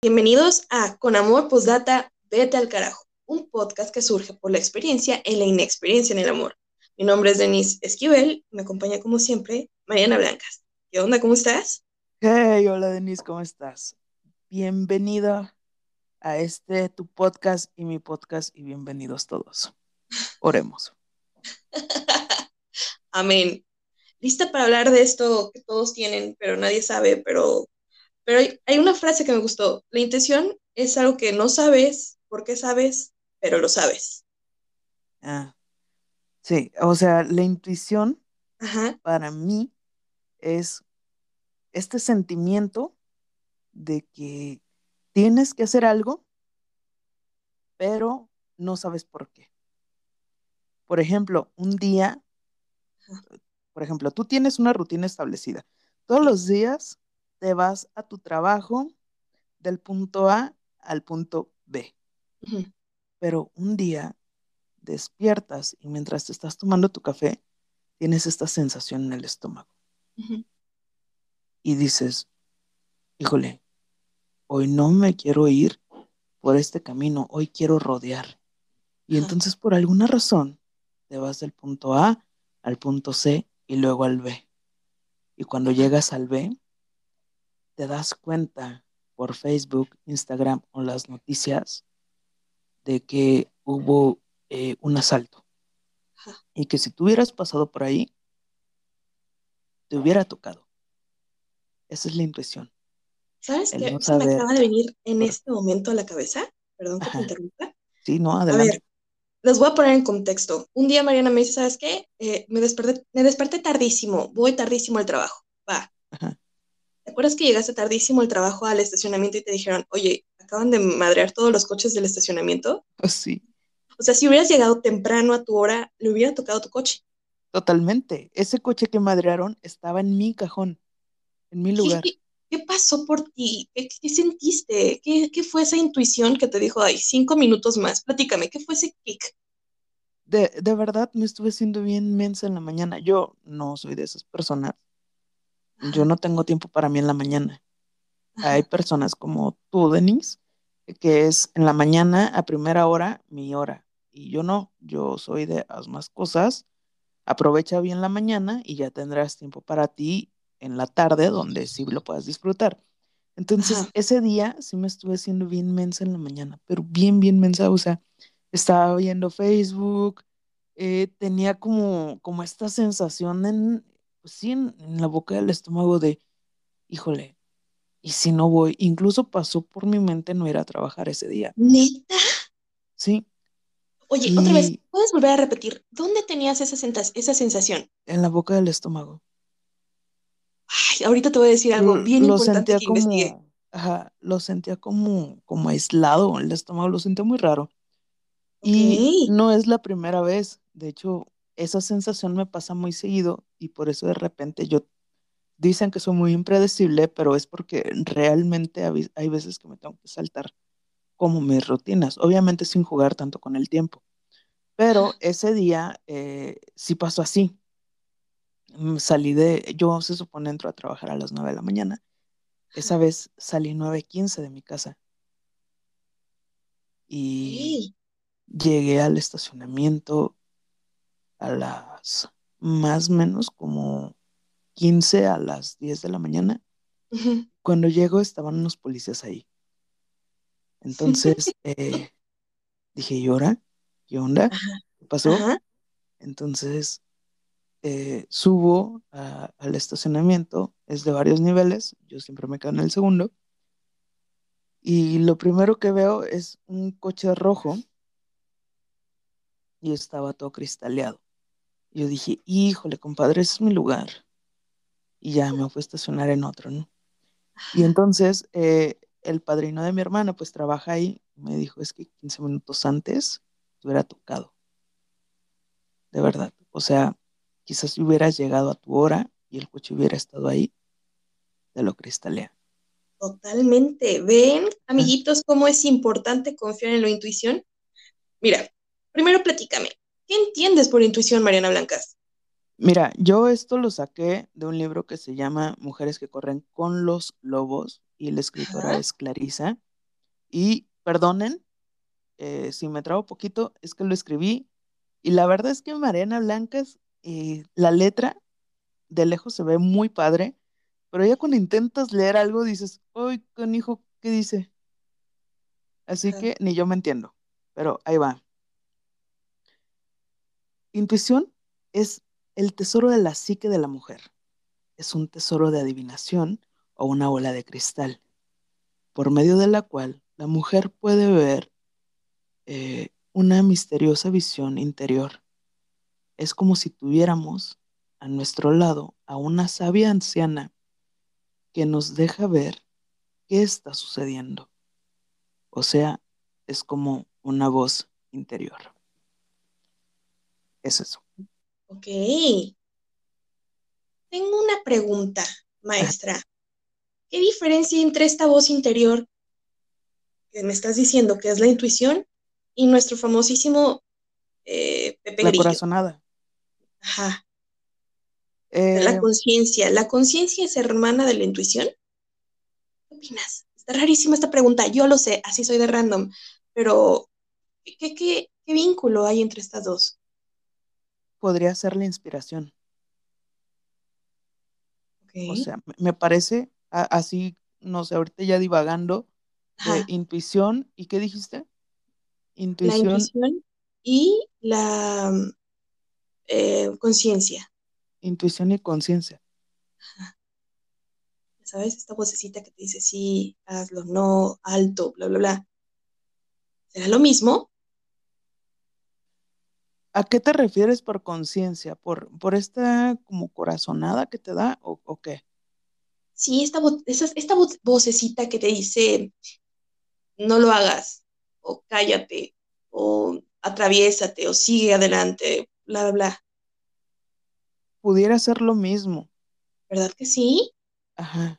Bienvenidos a Con Amor Postdata, Vete al Carajo, un podcast que surge por la experiencia en la inexperiencia en el amor. Mi nombre es Denise Esquivel, me acompaña como siempre Mariana Blancas. ¿Qué onda? ¿Cómo estás? Hey, hola Denise, ¿cómo estás? Bienvenida a este tu podcast y mi podcast y bienvenidos todos. Oremos. Amén. Lista para hablar de esto que todos tienen, pero nadie sabe, pero pero hay, una frase que me gustó. La intención es algo que no sabes, por qué sabes, pero lo sabes. Ah, sí, o sea, la intuición para mí es este sentimiento de que tienes que hacer algo, pero no sabes por qué. Por ejemplo, un día, por ejemplo, tú tienes una rutina establecida. Todos los días te vas a tu trabajo del punto A al punto B. Pero un día despiertas y mientras te estás tomando tu café, tienes esta sensación en el estómago. Y dices, híjole, hoy no me quiero ir por este camino, hoy quiero rodear. Y entonces por alguna razón te vas del punto A al punto C y luego al B. Y cuando llegas al B, te das cuenta por Facebook, Instagram o las noticias de que hubo eh, un asalto. Y que si tú hubieras pasado por ahí, te hubiera tocado. Esa es la impresión. ¿Sabes qué? se me acaba de venir en este momento a la cabeza. Perdón que te interrumpa. Sí, no, adelante. A ver, les voy a poner en contexto. Un día Mariana me dice, ¿sabes qué? Eh, me, desperté, me desperté tardísimo, voy tardísimo al trabajo. Va. Ajá. ¿Te acuerdas que llegaste tardísimo al trabajo al estacionamiento y te dijeron, oye, acaban de madrear todos los coches del estacionamiento? Oh, sí. O sea, si hubieras llegado temprano a tu hora, le hubiera tocado tu coche. Totalmente. Ese coche que madrearon estaba en mi cajón, en mi lugar. ¿Qué, pasó por ti? ¿Qué, sentiste? ¿Qué, ¿Qué, fue esa intuición que te dijo, ay, cinco minutos más? Platícame, ¿qué fue ese kick? De, de verdad me estuve siendo bien mensa en la mañana. Yo no soy de esas personas yo no tengo tiempo para mí en la mañana. Hay personas como tú, Denise, que es en la mañana a primera hora mi hora. Y yo no, yo soy de haz más cosas, aprovecha bien la mañana y ya tendrás tiempo para ti en la tarde donde sí lo puedas disfrutar. Entonces, ese día sí me estuve haciendo bien mensa en la mañana, pero bien, bien mensa. O sea, estaba viendo Facebook, eh, tenía como, como esta sensación en, pues sí, en, la boca del estómago de, híjole, ¿y si no voy? Incluso pasó por mi mente no ir a trabajar ese día. ¿Neta? Sí. Oye, otra vez, ¿puedes volver a repetir? ¿Dónde tenías esa, esa sensación? En la boca del estómago. Ay, ahorita te voy a decir algo bien lo importante sentía como, Ajá, lo sentía como, como aislado, el estómago lo sentía muy raro. Y no es la primera vez, de hecho, esa sensación me pasa muy seguido y por eso de repente yo dicen que soy muy impredecible, pero es porque realmente hay veces que me tengo que saltar como mis rutinas, obviamente sin jugar tanto con el tiempo. Pero ese día eh, sí pasó así. Mm, salí de, yo se supone entro a trabajar a las 9 de la mañana. Esa vez salí 9.15 de mi casa. Y llegué al estacionamiento, a las más o menos como 15 a las 10 de la mañana. Cuando llego estaban unos policías ahí. Entonces eh, dije, ¿y ahora? ¿Qué onda? ¿Qué pasó? Entonces eh, subo al estacionamiento, es de varios niveles, yo siempre me quedo en el segundo. Y lo primero que veo es un coche rojo y estaba todo cristaleado. Yo dije, híjole, compadre, ese es mi lugar. Y ya me fui a estacionar en otro, ¿no? Y entonces eh, el padrino de mi hermana, pues trabaja ahí, me dijo, es que 15 minutos antes te hubiera tocado. De verdad. O sea, quizás hubieras llegado a tu hora y el coche hubiera estado ahí, te lo cristalea. Totalmente. ¿Ven, amiguitos, cómo es importante confiar en la intuición? Mira, primero platícame, ¿Qué entiendes por intuición, Mariana Blancas? Mira, yo esto lo saqué de un libro que se llama Mujeres que corren con los lobos y la escritora es Clarisa. Y perdonen eh, si me trago poquito, es que lo escribí. Y la verdad es que Mariana Blancas, eh, la letra de lejos se ve muy padre, pero ya cuando intentas leer algo dices, ¡ay, hijo qué dice! Así que ni yo me entiendo, pero ahí va. Intuición es el tesoro de la psique de la mujer. Es un tesoro de adivinación o una bola de cristal, por medio de la cual la mujer puede ver eh, una misteriosa visión interior. Es como si tuviéramos a nuestro lado a una sabia anciana que nos deja ver qué está sucediendo. O sea, es como una voz interior. Es eso. Ok. Tengo una pregunta, maestra. ¿Qué diferencia entre esta voz interior que me estás diciendo que es la intuición y nuestro famosísimo eh, Pepe La corazonada. Ajá. la eh, conciencia. ¿La conciencia es hermana de la intuición? ¿Qué opinas? Está rarísima esta pregunta. Yo lo sé, así soy de random. Pero, ¿qué, qué, vínculo hay entre estas dos? Podría ser la inspiración. O sea, me parece así, no sé, ahorita ya divagando, intuición, ¿y qué dijiste? Intuición. La intuición y la eh, conciencia. Intuición y conciencia. ¿Sabes? Esta vocecita que te dice sí, hazlo, no, alto, bla, bla, bla. ¿Será lo mismo? ¿A qué te refieres por conciencia? ¿Por, ¿Por esta como corazonada que te da o, qué? Sí, esta, esta vocecita que te dice, no lo hagas, o cállate, o atraviésate, o sigue adelante, bla, bla, bla. Pudiera ser lo mismo. ¿Verdad que sí? Ajá.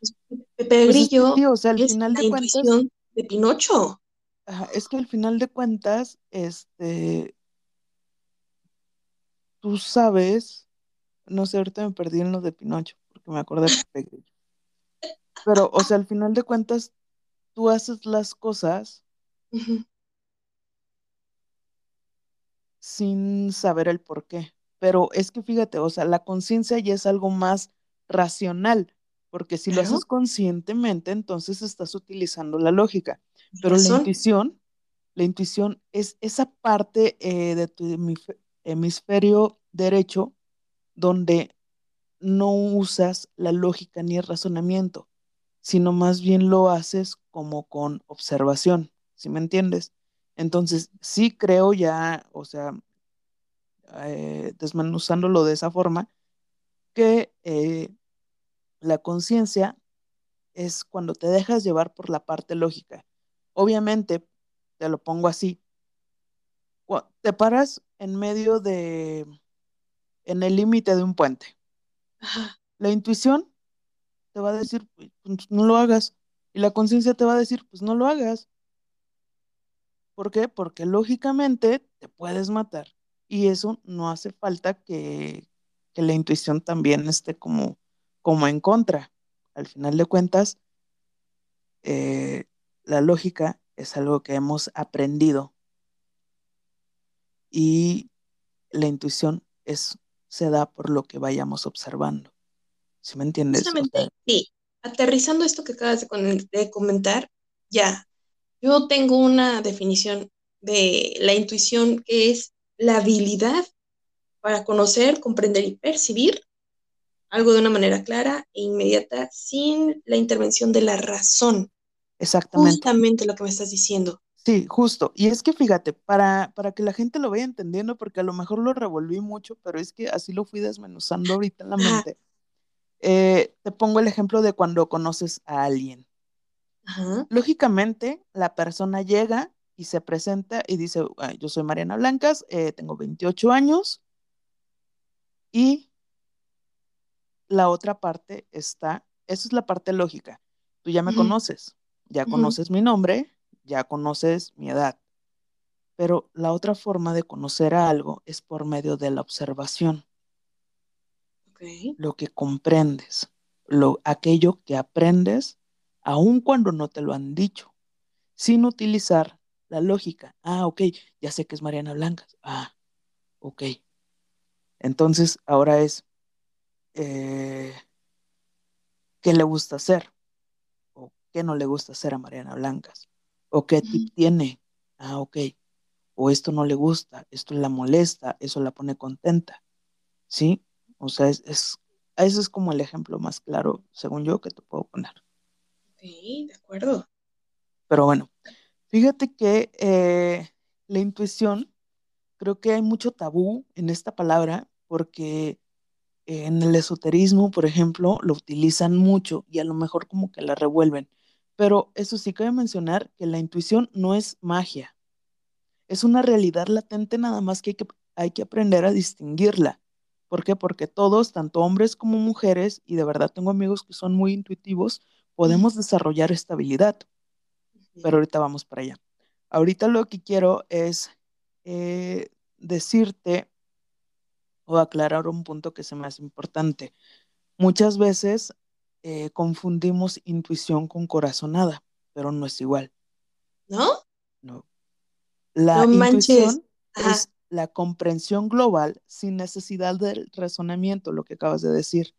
Pepe pues Grillo o sea, al final de cuentas, de Pinocho. Ajá, es que al final de cuentas, este, tú sabes, no sé, ahorita me perdí en lo de Pinocho, porque me acordé de. Pero, o sea, al final de cuentas, tú haces las cosas sin saber el por qué. Pero es que fíjate, o sea, la conciencia ya es algo más racional, porque si lo haces conscientemente, entonces estás utilizando la lógica. Pero la intuición, la intuición es esa parte eh, de tu hemisferio derecho donde no usas la lógica ni el razonamiento, sino más bien lo haces como con observación, ¿sí me entiendes? Entonces, sí creo ya, o sea, eh, desmenuzándolo de esa forma, que eh, la conciencia es cuando te dejas llevar por la parte lógica. Obviamente, te lo pongo así, te paras en medio de, en el límite de un puente. La intuición te va a decir, pues no lo hagas. Y la conciencia te va a decir, pues no lo hagas. ¿Por qué? Porque lógicamente te puedes matar. Y eso no hace falta que, la intuición también esté como, como en contra. Al final de cuentas, eh, la lógica es algo que hemos aprendido y la intuición es, se da por lo que vayamos observando. ¿Sí me entiendes? sí. Aterrizando esto que acabas de comentar, ya, yo tengo una definición de la intuición que es la habilidad para conocer, comprender y percibir algo de una manera clara e inmediata sin la intervención de la razón. Exactamente. Justamente lo que me estás diciendo. Sí, justo. Y es que fíjate, para, para que la gente lo vaya entendiendo, porque a lo mejor lo revolví mucho, pero es que así lo fui desmenuzando ahorita en la mente. Eh, te pongo el ejemplo de cuando conoces a alguien. Lógicamente, la persona llega y se presenta y dice, yo soy Mariana Blancas, eh, tengo 28 años y la otra parte está, esa es la parte lógica. Tú ya me conoces, ya conoces mi nombre, ya conoces mi edad. Pero la otra forma de conocer a algo es por medio de la observación. Lo que comprendes, lo, aquello que aprendes, aun cuando no te lo han dicho. sin utilizar la lógica. Ah, ok, ya sé que es Mariana Blancas. Ah, ok. Entonces, ahora es, eh, ¿qué le gusta hacer? ¿O qué no le gusta hacer a Mariana Blancas? ¿O qué tip tiene? Ah, ok. O esto no le gusta, esto la molesta, eso la pone contenta. ¿Sí? O sea, es, es, ese es como el ejemplo más claro, según yo, que te puedo poner. Sí, de acuerdo. Pero bueno, fíjate que eh, la intuición, creo que hay mucho tabú en esta palabra porque en el esoterismo, por ejemplo, lo utilizan mucho y a lo mejor como que la revuelven. Pero eso sí cabe mencionar que la intuición no es magia. Es una realidad latente nada más que hay que, hay que aprender a distinguirla. ¿Por qué? Porque todos, tanto hombres como mujeres, y de verdad tengo amigos que son muy intuitivos, podemos desarrollar esta habilidad. Pero ahorita vamos para allá. Ahorita lo que quiero es eh, decirte o aclarar un punto que se me hace importante. Muchas veces eh, confundimos intuición con corazonada, pero no es igual. ¿No? No. La intuición es la comprensión global sin necesidad del razonamiento, lo que acabas de decir.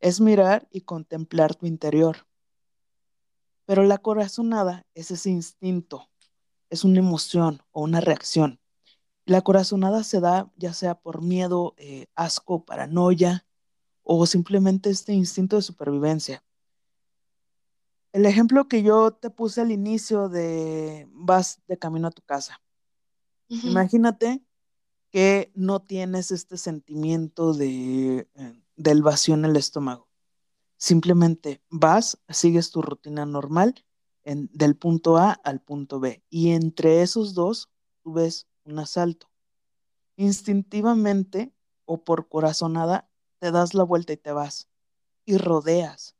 Es mirar y contemplar tu interior. Pero la corazonada es ese instinto, es una emoción o una reacción. La corazonada se da ya sea por miedo, eh, asco, paranoia o simplemente este instinto de supervivencia. El ejemplo que yo te puse al inicio de vas de camino a tu casa. Imagínate que no tienes este sentimiento de, eh, del vacío en el estómago. Simplemente vas, sigues tu rutina normal en, del punto A al punto B y entre esos dos tú ves un asalto. Instintivamente o por corazonada te das la vuelta y te vas y rodeas.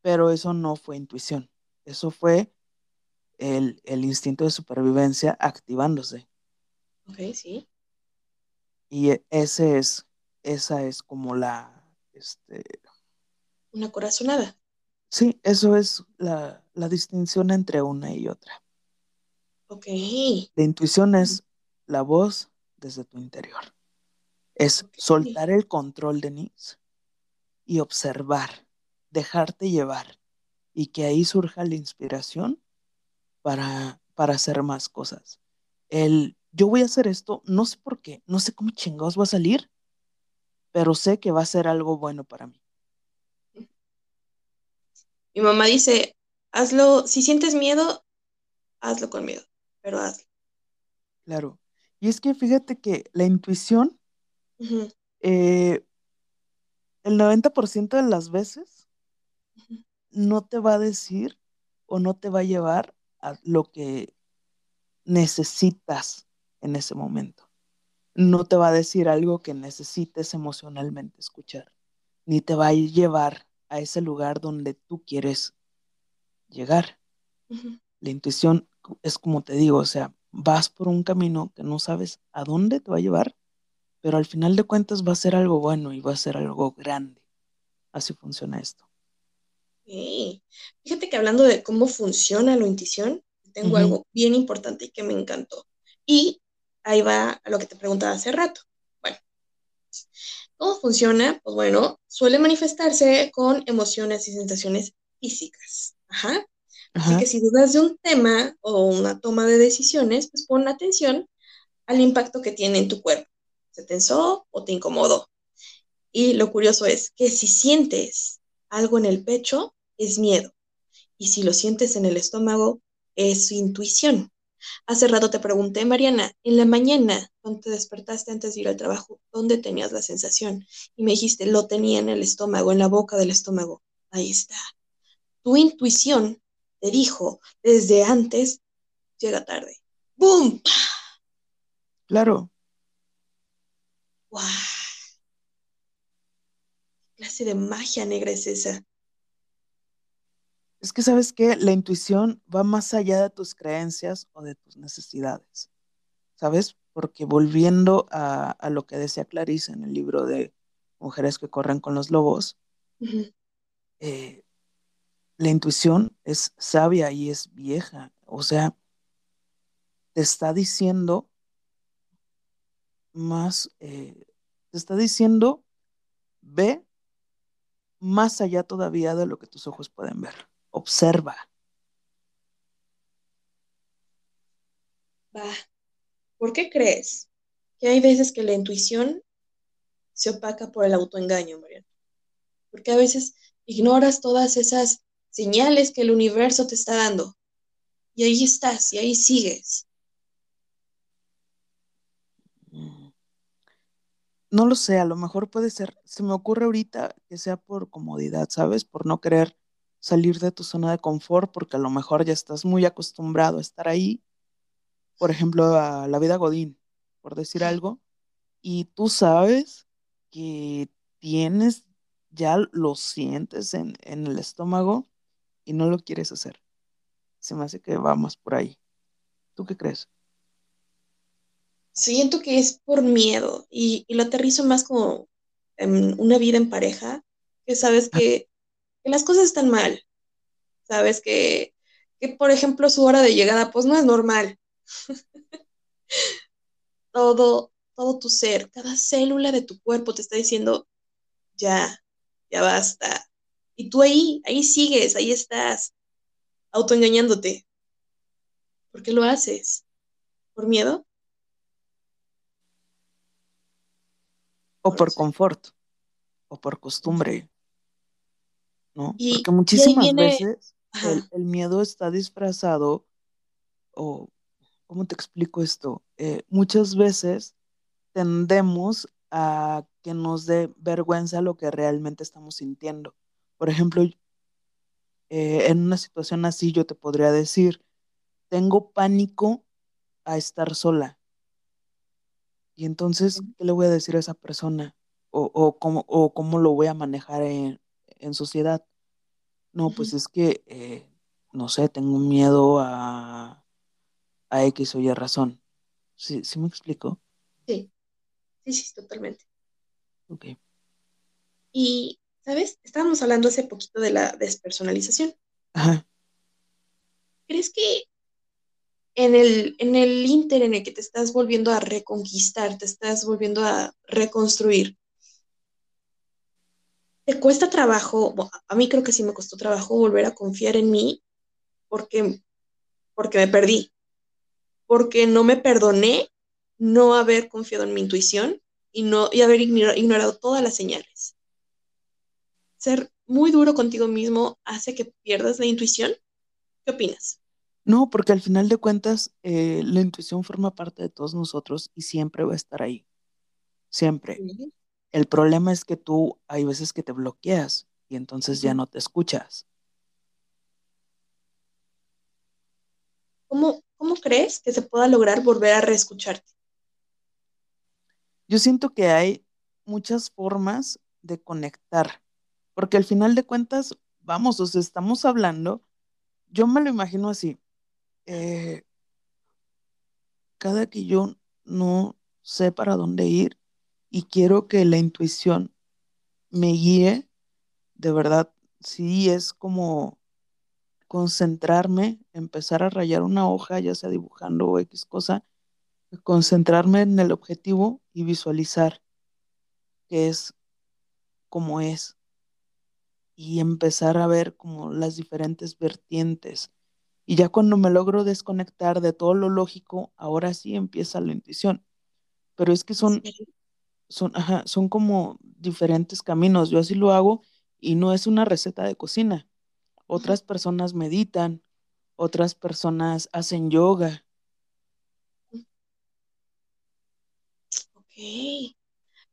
Pero eso no fue intuición, eso fue el, instinto de supervivencia activándose. Ok, sí. Y e, ese es, esa es como la, este... Una corazonada. Sí, eso es la, la distinción entre una y otra. Ok. La intuición es la voz desde tu interior. Es soltar el control, Denise, y observar, dejarte llevar, y que ahí surja la inspiración para, para hacer más cosas. El yo voy a hacer esto, no sé por qué, no sé cómo chingados va a salir, pero sé que va a ser algo bueno para mí. Mi mamá dice, hazlo, si sientes miedo, hazlo con miedo, pero hazlo. Claro. Y es que fíjate que la intuición, eh, el 90% de las veces no te va a decir o no te va a llevar a lo que necesitas en ese momento. No te va a decir algo que necesites emocionalmente escuchar, ni te va a llevar a ese lugar donde tú quieres llegar. La intuición es como te digo, o sea, vas por un camino que no sabes a dónde te va a llevar, pero al final de cuentas va a ser algo bueno y va a ser algo grande. Así funciona esto. Fíjate que hablando de cómo funciona la intuición, tengo algo bien importante y que me encantó. Y ahí va a lo que te preguntaba hace rato. Bueno, ¿cómo funciona? Pues bueno, suele manifestarse con emociones y sensaciones físicas. Ajá. Así que si dudas de un tema o una toma de decisiones, pues pon atención al impacto que tiene en tu cuerpo. ¿Se tensó o te incomodó? Y lo curioso es que si sientes algo en el pecho, es miedo. Y si lo sientes en el estómago, es intuición. Hace rato te pregunté, Mariana, en la mañana, cuando te despertaste antes de ir al trabajo, ¿dónde tenías la sensación? Y me dijiste, lo tenía en el estómago, en la boca del estómago. Ahí está. Tu intuición te dijo desde antes, llega tarde. ¡Bum! Claro. ¡Wow! ¿Qué clase de magia negra es esa? Es que sabes que la intuición va más allá de tus creencias o de tus necesidades. ¿Sabes? Porque volviendo a, lo que decía Clarice en el libro de Mujeres que corren con los lobos, la intuición es sabia y es vieja O sea, te está diciendo más, eh, te está diciendo, ve más allá todavía de lo que tus ojos pueden ver. Observa. Va. ¿Por qué crees que hay veces que la intuición se opaca por el autoengaño, Mariana? Porque a veces ignoras todas esas señales que el universo te está dando. Y ahí estás, y ahí sigues. No lo sé, a lo mejor puede ser, se me ocurre ahorita que sea por comodidad, ¿sabes? Por no querer salir de tu zona de confort, porque a lo mejor ya estás muy acostumbrado a estar ahí, por ejemplo, a la vida Godín, por decir algo, y tú sabes que tienes, ya lo sientes en, en el estómago y no lo quieres hacer. Se me hace que vamos por ahí. ¿Tú qué crees? Siento que es por miedo y, lo aterrizo más como en una vida en pareja, que sabes que, las cosas están mal, sabes que, que, por ejemplo, su hora de llegada pues no es normal. todo, todo tu ser, cada célula de tu cuerpo te está diciendo, ya, ya basta. Y tú ahí, ahí sigues, ahí estás, autoengañándote. ¿Por qué lo haces? ¿Por miedo? O por confort, o por costumbre, ¿no? Porque muchísimas veces el, miedo está disfrazado, o, ¿cómo te explico esto? Eh, muchas veces tendemos a que nos dé vergüenza lo que realmente estamos sintiendo. Por ejemplo, eh, en una situación así yo te podría decir, tengo pánico a estar sola. Y entonces, ¿qué le voy a decir a esa persona? ¿O, o, cómo, o cómo, lo voy a manejar en, sociedad? No, pues es que, eh, no sé, tengo miedo a, a X o Y razón. ¿Sí, ¿Sí me explico? Sí, sí, sí, totalmente. Ok. Y, ¿sabes? Estábamos hablando hace poquito de la despersonalización. Ajá. ¿Crees que en el, en el inter en el que te estás volviendo a reconquistar, te estás volviendo a reconstruir, te cuesta trabajo, a mí creo que sí me costó trabajo volver a confiar en mí porque, porque me perdí, porque no me perdoné no haber confiado en mi intuición y, no, y haber ignorado todas las señales. Ser muy duro contigo mismo hace que pierdas la intuición. ¿Qué opinas? No, porque al final de cuentas eh, la intuición forma parte de todos nosotros y siempre va a estar ahí. Siempre. El problema es que tú hay veces que te bloqueas y entonces ya no te escuchas. ¿Cómo, ¿Cómo crees que se pueda lograr volver a reescucharte? Yo siento que hay muchas formas de conectar, porque al final de cuentas, vamos, o sea, estamos hablando, yo me lo imagino así, eh, cada que yo no sé para dónde ir y quiero que la intuición me guíe, de verdad, sí es como concentrarme, empezar a rayar una hoja, ya sea dibujando o X cosa, concentrarme en el objetivo y visualizar que es como es y empezar a ver como las diferentes vertientes y ya cuando me logro desconectar de todo lo lógico, ahora sí empieza la intuición. Pero es que son, son, son como diferentes caminos. Yo así lo hago y no es una receta de cocina. Otras personas meditan, otras personas hacen yoga. Ok.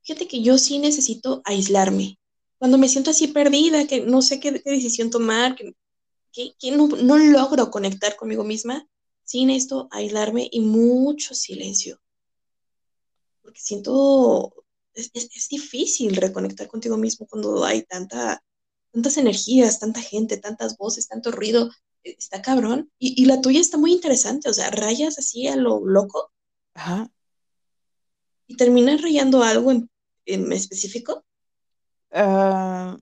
Fíjate que yo sí necesito aislarme. Cuando me siento así perdida, que no sé qué, qué decisión tomar, que que, no, logro conectar conmigo misma sin esto aislarme y mucho silencio. Porque siento, es, difícil reconectar contigo mismo cuando hay tanta, tantas energías, tanta gente, tantas voces, tanto ruido. E, está cabrón. Y, la tuya está muy interesante, o sea, rayas así a lo loco. Ajá. ¿Y terminas rayando algo en, específico? Ah,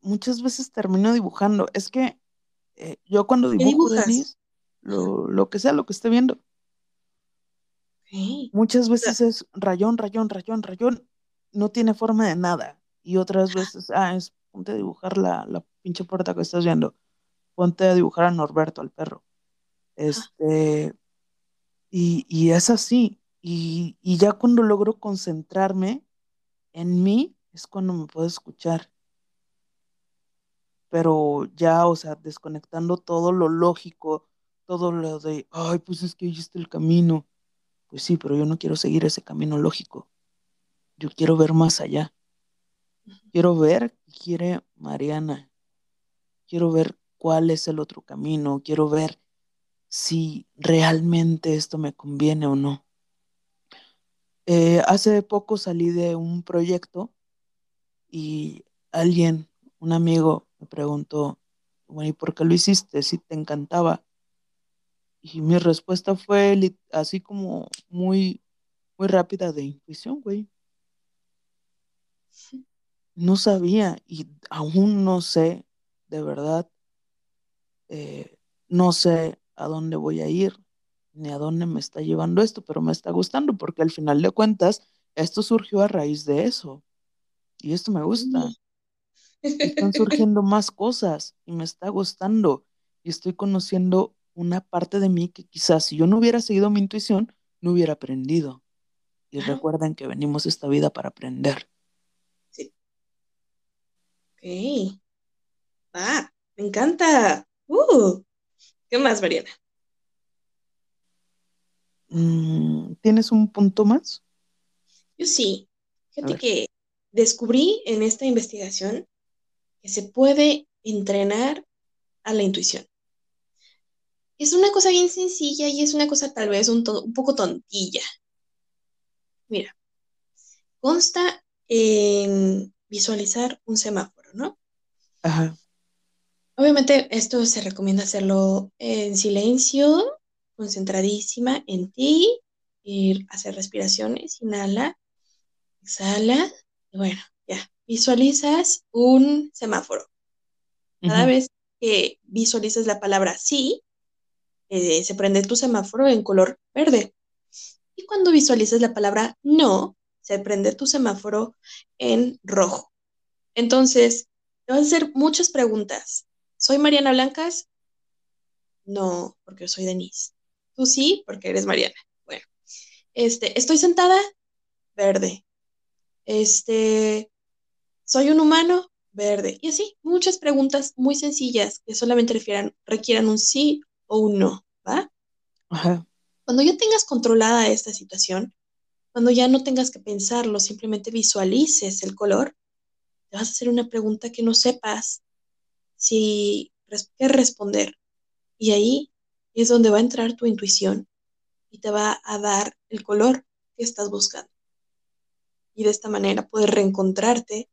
muchas veces termino dibujando. Es que eh, yo cuando dibujo, Denise, lo, que sea, lo que esté viendo. Muchas veces es rayón, rayón, rayón, rayón, no tiene forma de nada. Y otras veces, ah, es ponte a dibujar la, la pinche puerta que estás viendo. Ponte a dibujar a Norberto, al perro. Este, y, y es así. Y, y ya cuando logro concentrarme en mí, es cuando me puedo escuchar pero ya, o sea, desconectando todo lo lógico, todo lo de, ay, pues es que ahí está el camino. Pues sí, pero yo no quiero seguir ese camino lógico. Yo quiero ver más allá. Quiero ver qué quiere Mariana. Quiero ver cuál es el otro camino. Quiero ver si realmente esto me conviene o no. Eh, hace poco salí de un proyecto y alguien, un amigo, me preguntó, bueno, ¿y por qué lo hiciste? Si te encantaba. Y mi respuesta fue así como muy, muy rápida de intuición, güey. No sabía y aún no sé, de verdad, eh, no sé a dónde voy a ir ni a dónde me está llevando esto, pero me está gustando porque al final de cuentas, esto surgió a raíz de eso. Y esto me gusta están surgiendo más cosas y me está gustando y estoy conociendo una parte de mí que quizás si yo no hubiera seguido mi intuición, no hubiera aprendido. Y recuerden que venimos esta vida para aprender. Sí. Ok. Va, me encanta. Uh, ¿Qué más, Mariana? Mm, ¿Tienes un punto más? Yo sí. Fíjate que descubrí en esta investigación que se puede entrenar a la intuición. Es una cosa bien sencilla y es una cosa tal vez un, poco tontilla. Mira, consta en visualizar un semáforo, ¿no? Ajá. Obviamente esto se recomienda hacerlo en silencio, concentradísima en ti, ir a hacer respiraciones, inhala, exhala, y bueno, ya, visualizas un semáforo. Cada vez que visualizas la palabra sí, eh, se prende tu semáforo en color verde. Y cuando visualizas la palabra no, se prende tu semáforo en rojo. Entonces, te vas a hacer muchas preguntas. ¿Soy Mariana Blancas? No, porque soy Denise. Tú sí, porque eres Mariana. Bueno, este, ¿estoy sentada? Verde. Este, ¿Soy un humano? Verde. Y así, muchas preguntas muy sencillas que solamente refieran, requieran un sí o un no, ¿va? Ajá. Cuando ya tengas controlada esta situación, cuando ya no tengas que pensarlo, simplemente visualices el color, te vas a hacer una pregunta que no sepas si qué responder. Y ahí es donde va a entrar tu intuición y te va a dar el color que estás buscando. Y de esta manera puedes reencontrarte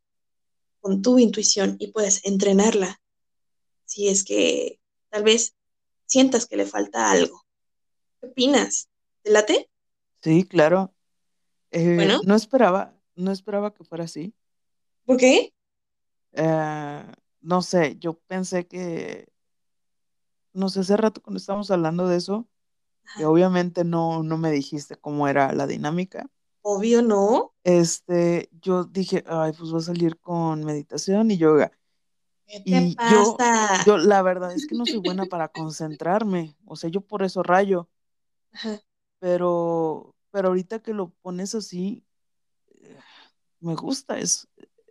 con tu intuición y puedes entrenarla si es que tal vez sientas que le falta algo. ¿Qué opinas? ¿Te late? Sí, claro. Eh, bueno. No esperaba, no esperaba que fuera así. ¿Por qué? Eh, no sé, yo pensé que, no sé, hace rato cuando estábamos hablando de eso, que obviamente no, no me dijiste cómo era la dinámica. Obvio no. Este, yo dije, ay, pues voy a salir con meditación y yoga. ¿Qué te y pasa? Yo, yo, la verdad es que no soy buena para concentrarme. O sea, yo por eso rayo. Pero, pero ahorita que lo pones así, eh, me gusta. Es,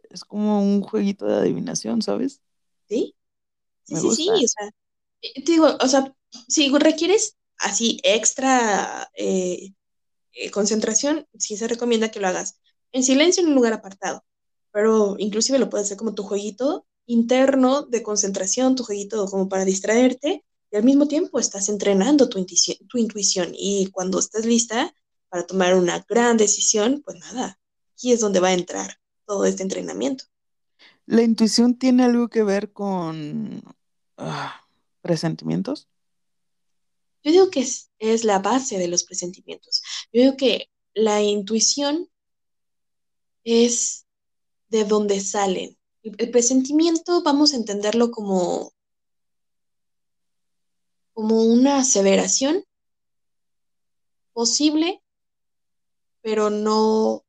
es como un jueguito de adivinación, ¿sabes? Sí. Sí, sí, sí. O sea, eh, te digo, o sea, si requieres así extra eh, eh, concentración, sí se recomienda que lo hagas en silencio en un lugar apartado, pero inclusive lo puedes hacer como tu jueguito interno de concentración, tu jueguito como para distraerte y al mismo tiempo estás entrenando tu intuición, tu intuición y cuando estés lista para tomar una gran decisión, pues nada, aquí es donde va a entrar todo este entrenamiento. ¿La intuición tiene algo que ver con ah, presentimientos? Yo digo que es, la base de los presentimientos. Yo digo que la intuición es de donde salen. El, presentimiento vamos a entenderlo como, como una aseveración posible, pero no,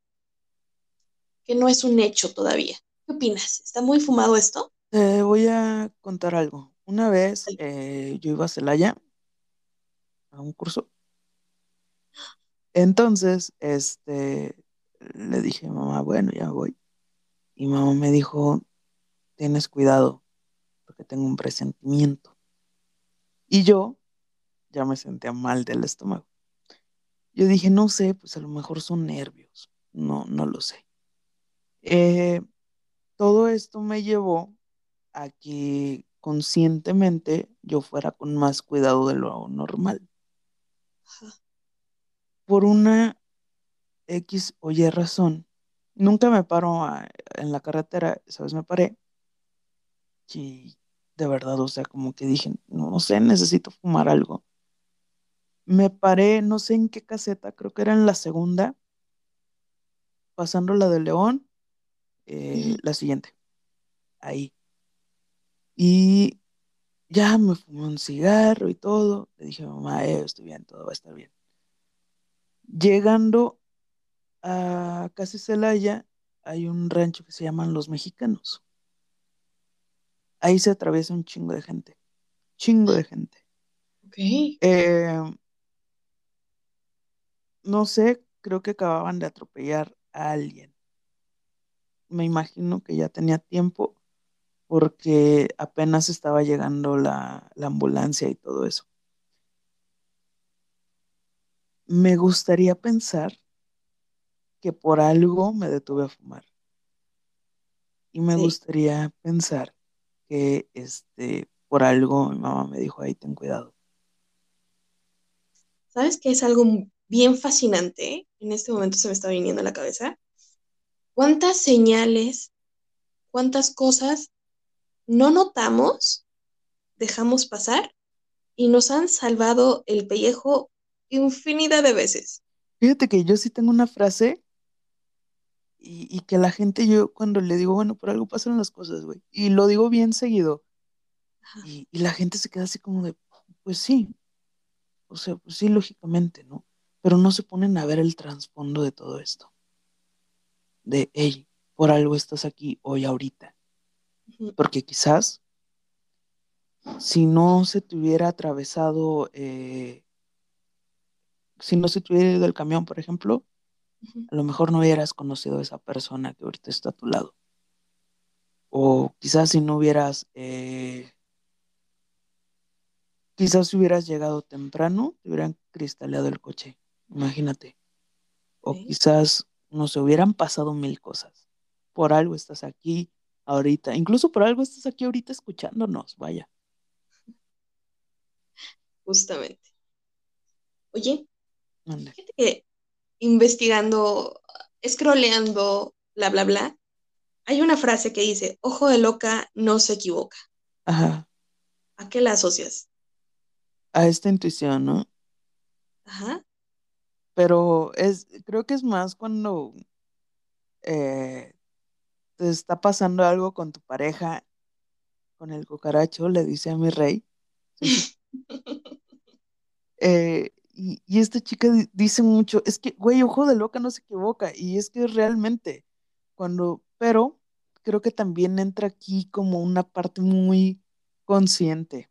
que no es un hecho todavía. ¿Qué opinas? ¿Está muy fumado esto? Te voy a contar algo. Una vez eh, yo iba a Celaya a un curso. Entonces, este, le dije, mamá, bueno, ya voy. Y mamá me dijo, tienes cuidado, porque tengo un presentimiento. Y yo ya me sentía mal del estómago. Yo dije, no sé, pues a lo mejor son nervios. No, no lo sé. Eh, todo esto me llevó a que conscientemente yo fuera con más cuidado de lo normal. Por una X o Y razón, nunca me paro en la carretera, ¿sabes? Me paré. Y de verdad, o sea, como que dije, no sé, necesito fumar algo. Me paré, no sé en qué caseta, creo que era en la segunda, pasando la de León, eh, la siguiente, ahí. Y ya me fumé un cigarro y todo. Le dije, mamá, eh, estoy bien, todo va a estar bien. Llegando a Casi Celaya, hay un rancho que se llaman Los Mexicanos. Ahí se atraviesa un chingo de gente. Chingo de gente. Ok. Eh, no sé, creo que acababan de atropellar a alguien. Me imagino que ya tenía tiempo porque apenas estaba llegando la, la ambulancia y todo eso. Me gustaría pensar que por algo me detuve a fumar. Y me Sí. gustaría pensar que este, por algo mi mamá me dijo, ahí ten cuidado. ¿Sabes qué es algo bien fascinante? En este momento se me está viniendo a la cabeza. ¿Cuántas señales, cuántas cosas no notamos, dejamos pasar y nos han salvado el pellejo infinidad de veces? Fíjate que yo sí tengo una frase y, y que la gente, yo cuando le digo, bueno, por algo pasan las cosas, güey, y lo digo bien seguido, y, y la gente se queda así como de, pues sí, o sea, pues sí, lógicamente, ¿no? Pero no se ponen a ver el trasfondo de todo esto. De, hey, por algo estás aquí hoy ahorita. Porque quizás si no se te hubiera atravesado, eh, si no se te hubiera ido el camión, por ejemplo. A lo mejor no hubieras conocido a esa persona que ahorita está a tu lado. O quizás si no hubieras, eh, quizás si hubieras llegado temprano, te hubieran cristaleado el coche, imagínate. O quizás no se hubieran pasado mil cosas. Por algo estás aquí ahorita, incluso por algo estás aquí ahorita escuchándonos, vaya. justamente. Oye, fíjate que investigando, scrolleando, bla, bla, bla, hay una frase que dice, ojo de loca no se equivoca. Ajá, ¿A qué la asocias? a esta intuición, ¿no? Ajá. Pero es, creo que es más cuando eh, te está pasando algo con tu pareja, con el cucaracho, le dice a mi rey. eh, y, y esta chica di- dice mucho, es que, güey, ojo de loca no se equivoca, y es que realmente, cuando, pero creo que también entra aquí como una parte muy consciente,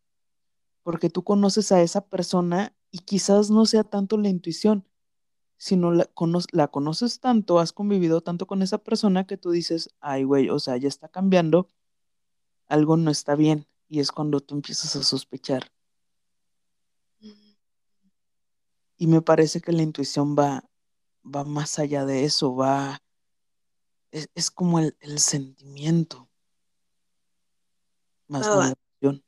porque tú conoces a esa persona y quizás no sea tanto la intuición, sino la, la conoces tanto, has convivido tanto con esa persona que tú dices, ay, güey, o sea, ya está cambiando, algo no está bien, y es cuando tú empiezas a sospechar. Y me parece que la intuición va, va más allá de eso, va, es, es como el, el sentimiento, más va. la emoción.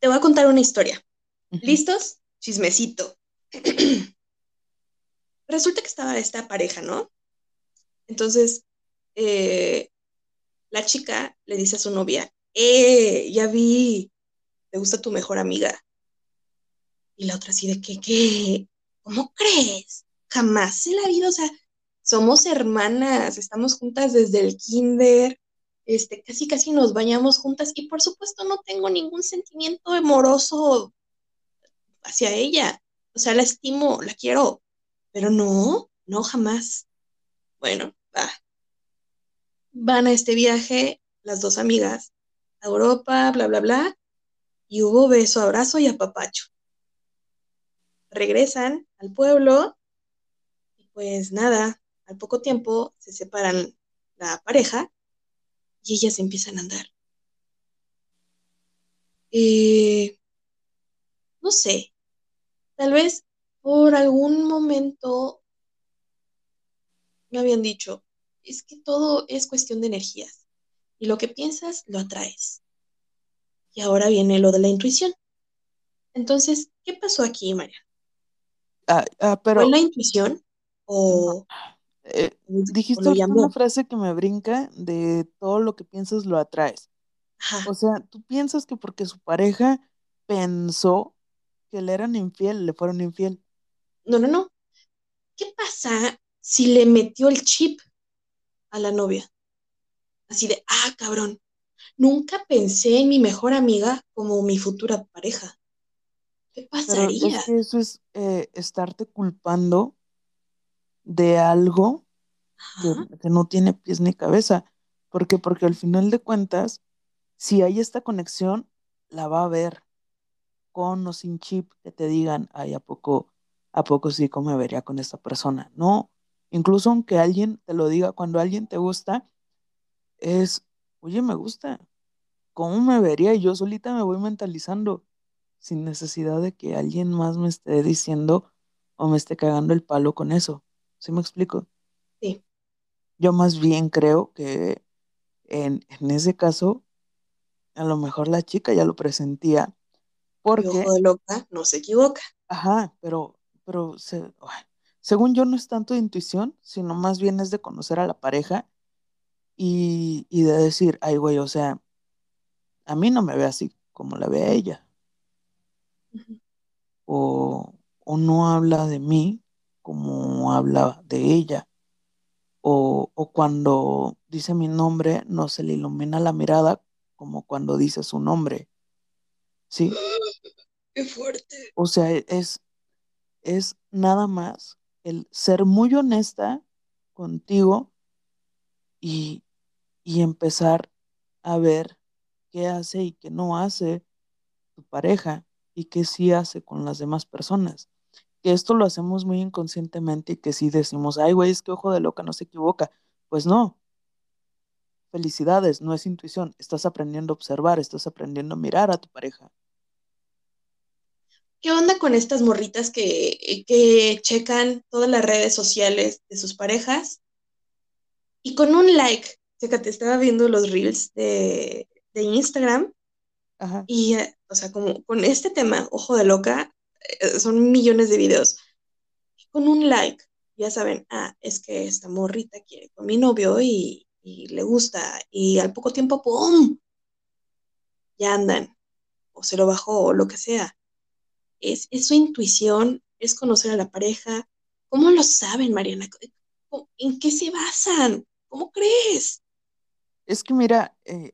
Te voy a contar una historia. ¿Listos? Chismecito. Resulta que estaba esta pareja, ¿no? Entonces, eh, la chica le dice a su novia, eh, ya vi, te gusta tu mejor amiga. Y la otra así de que, ¿qué? ¿Cómo crees? Jamás en la vida, o sea, somos hermanas, estamos juntas desde el kinder, este, casi casi nos bañamos juntas y por supuesto no tengo ningún sentimiento amoroso hacia ella. O sea, la estimo, la quiero, pero no, no jamás. Bueno, va. Van a este viaje las dos amigas a Europa, bla, bla, bla, y hubo beso, abrazo y apapacho. Regresan al pueblo y pues nada, al poco tiempo se separan la pareja y ellas empiezan a andar. Eh, no sé, tal vez por algún momento me habían dicho, es que todo es cuestión de energías y lo que piensas lo atraes. Y ahora viene lo de la intuición. Entonces, ¿qué pasó aquí, María? Ah, ah, pero... ¿Fue la intuición o... Eh, dijiste una frase que me brinca de todo lo que piensas lo atraes. O sea, tú piensas que porque su pareja pensó que le eran infiel, le fueron infiel. No, no, no. ¿Qué pasa si le metió el chip a la novia? Así de, ah, cabrón, nunca pensé en mi mejor amiga como mi futura pareja. ¿Qué pasaría? es que eso es eh, estarte culpando de algo que, que, no tiene pies ni cabeza. ¿Por qué? Porque al final de cuentas, si hay esta conexión, la va a ver con o sin chip que te digan, ay, ¿a poco, a poco sí me vería con esta persona? No, incluso aunque alguien te lo diga, cuando alguien te gusta, es, oye, me gusta, ¿cómo me vería? Y yo solita me voy mentalizando, sin necesidad de que alguien más me esté diciendo o me esté cagando el palo con eso. ¿Sí me explico? Sí. Yo más bien creo que en, en ese caso a lo mejor la chica ya lo presentía. Porque... ojo de loca no se equivoca. Ajá, pero, pero según yo no es tanto de intuición, sino más bien es de conocer a la pareja y, de decir, ay, güey, o sea, a mí no me ve así como la ve a ella. O, o no habla de mí como habla de ella. O, o, cuando dice mi nombre, no se le ilumina la mirada como cuando dice su nombre. ¿Sí? Qué fuerte. O sea, es, es nada más el ser muy honesta contigo y, y empezar a ver qué hace y qué no hace tu pareja y qué sí hace con las demás personas. Que esto lo hacemos muy inconscientemente y que sí decimos, ay, güey, es que ojo de loca no se equivoca. Pues no, Felicidades, no es intuición, estás aprendiendo a observar, estás aprendiendo a mirar a tu pareja. ¿Qué onda con estas morritas que, que checan todas las redes sociales de sus parejas? Y con un like, te estaba viendo los reels de, Instagram. Y, eh, o sea, como con este tema, ojo de loca, eh, son millones de videos. Con un like, ya saben, ah, es que esta morrita quiere con mi novio y, y le gusta y al poco tiempo, ¡pum! Ya andan, o se lo bajó, o lo que sea. Es, es su intuición, es conocer a la pareja. ¿Cómo lo saben, Mariana? ¿En qué se basan? ¿Cómo crees? Es que mira, eh,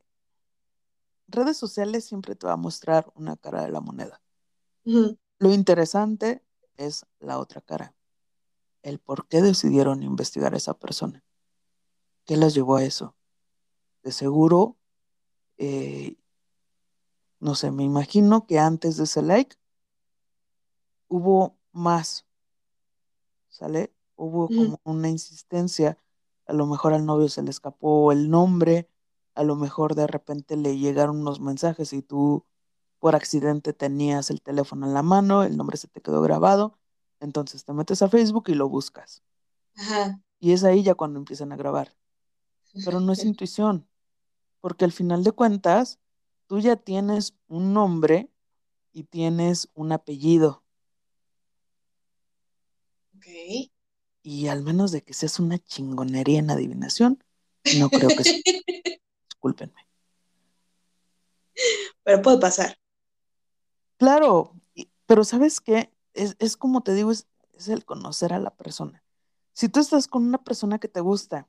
redes sociales siempre te va a mostrar una cara de la moneda. Lo interesante es la otra cara, el por qué decidieron investigar a esa persona. ¿Qué las llevó a eso? De seguro, eh, no sé, me imagino que antes de ese like hubo más, ¿sale? Hubo como una insistencia, a lo mejor al novio se le escapó el nombre, a lo mejor de repente le llegaron unos mensajes y tú por accidente tenías el teléfono en la mano, el nombre se te quedó grabado, entonces te metes a Facebook y lo buscas. Ajá. Y es ahí ya cuando empiezan a grabar pero no es intuición, porque al final de cuentas, tú ya tienes un nombre y tienes un apellido. Ok. Y al menos de que seas una chingonería en adivinación, no creo que sea. Discúlpenme. Pero puede pasar. Claro, pero ¿sabes qué? Es, como te digo, es, es el conocer a la persona. Si tú estás con una persona que te gusta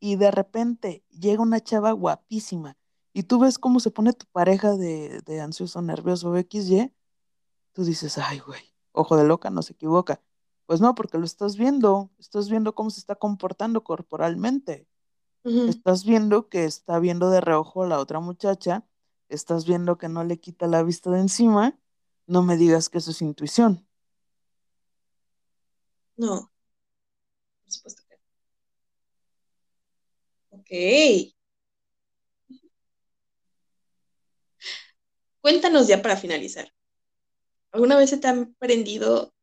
y de repente llega una chava guapísima y tú ves cómo se pone tu pareja de, de ansioso, nervioso, XY, tú dices, ay, güey, ojo de loca, no se equivoca. Pues no, porque lo estás viendo, estás viendo cómo se está comportando corporalmente. Estás viendo que está viendo de reojo a la otra muchacha, estás viendo que no le quita la vista de encima, no me digas que eso es intuición. No, por supuesto que no. Ok. Cuéntanos ya para finalizar. ¿Alguna vez se te han prendido,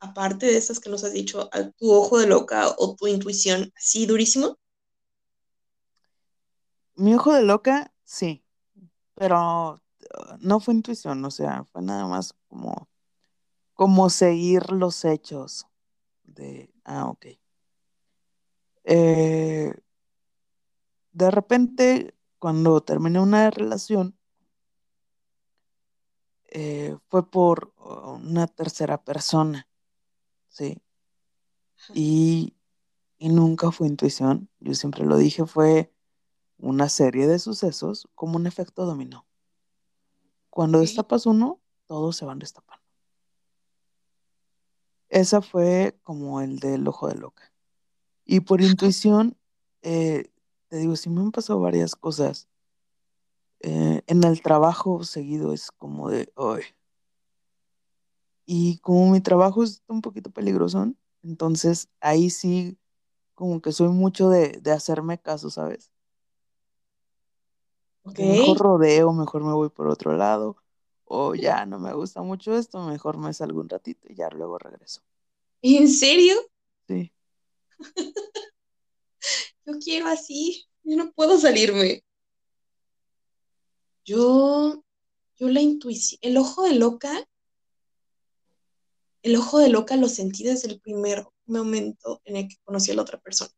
aparte de esas que nos has dicho, a tu ojo de loca o tu intuición así durísimo? Mi ojo de loca, sí, pero uh, no fue intuición, o sea, fue nada más como, como seguir los hechos de, ah, ok. Eh, de repente, cuando terminé una relación, eh, fue por uh, una tercera persona, ¿sí? Y, y nunca fue intuición, yo siempre lo dije, fue una serie de sucesos como un efecto dominó. Cuando destapas uno, todos se van destapando. Esa fue como el del ojo de loca. Y por intuición, eh, te digo, sí me han pasado varias cosas. Eh, en el trabajo seguido es como de hoy. Y como mi trabajo es un poquito peligroso, entonces ahí sí, como que soy mucho de, de hacerme caso, ¿sabes? Mejor rodeo, mejor me voy por otro lado, o ya no me gusta mucho esto, mejor me salgo un ratito y ya luego regreso. ¿En serio? Sí. yo quiero así, yo no puedo salirme. Yo, yo la intuición, el ojo de loca, el ojo de loca lo sentí desde el primer momento en el que conocí a la otra persona.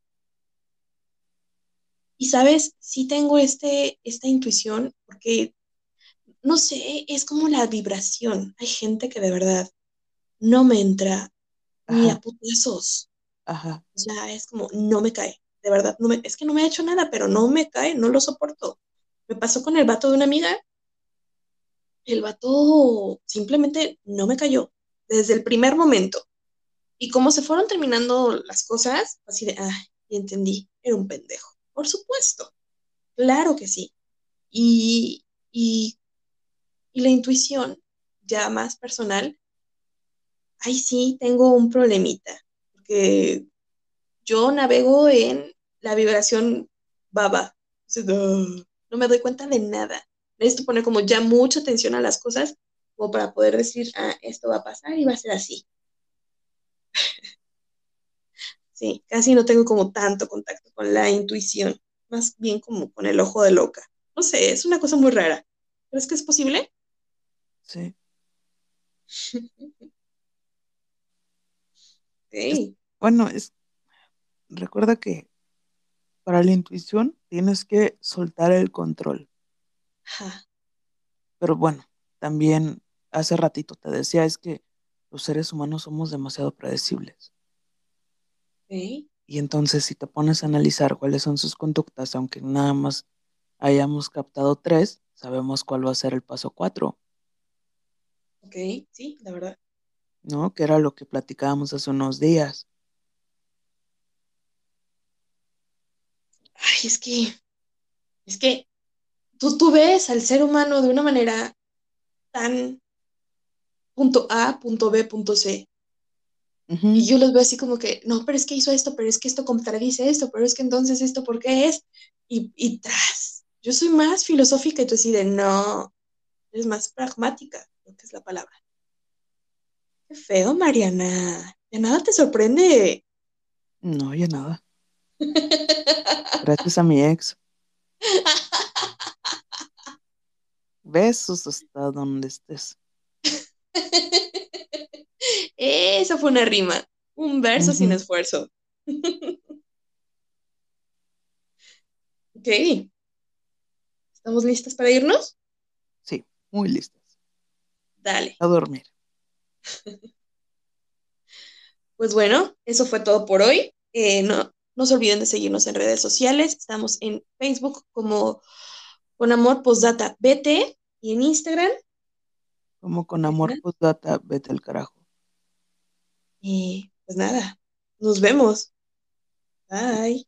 Y sabes, sí tengo este, esta intuición porque, no sé, es como la vibración. Hay gente que de verdad no me entra ni a putazos. Ajá. O sea, es como, no me cae. De verdad, no me, es que no me ha hecho nada, pero no me cae, no lo soporto. Me pasó con el vato de una amiga. El vato simplemente no me cayó desde el primer momento. Y como se fueron terminando las cosas, así de, ah, entendí, era un pendejo. Por supuesto, claro que sí. Y, y, la intuición, ya más personal, ahí sí tengo un problemita, porque yo navego en la vibración baba. No me doy cuenta de nada. Necesito poner como ya mucha atención a las cosas como para poder decir, ah, esto va a pasar y va a ser así. Sí, casi no tengo como tanto contacto con la intuición, más bien como con el ojo de loca. No sé, es una cosa muy rara. ¿Crees que es posible? Sí. bueno, es, recuerda que para la intuición tienes que soltar el control. Pero bueno, también hace ratito te decía, es que los seres humanos somos demasiado predecibles. Y entonces si te pones a analizar cuáles son sus conductas, aunque nada más hayamos captado tres, sabemos cuál va a ser el paso cuatro. Ok, sí, la verdad. ¿No? Que era lo que platicábamos hace unos días. Ay, es que, es que tú, tú ves al ser humano de una manera tan punto A, punto B, punto C. Y yo los veo así como que, no, pero es que hizo esto, pero es que esto contradice esto, pero es que entonces esto, ¿por qué es? Y, y tras, yo soy más filosófica y tú así de, no, es más pragmática, lo que es la palabra. Qué feo, Mariana. ¿Ya nada te sorprende? No, ya nada. Gracias a mi ex. Besos hasta donde estés. Esa fue una rima, un verso sin esfuerzo. ok. ¿Estamos listas para irnos? Sí, muy listas. Dale. A dormir. pues bueno, eso fue todo por hoy. Eh, no, no se olviden de seguirnos en redes sociales. Estamos en Facebook como con amor postdata BT y en Instagram Como con amor postdata, vete al carajo. Y pues nada, nos vemos. Bye.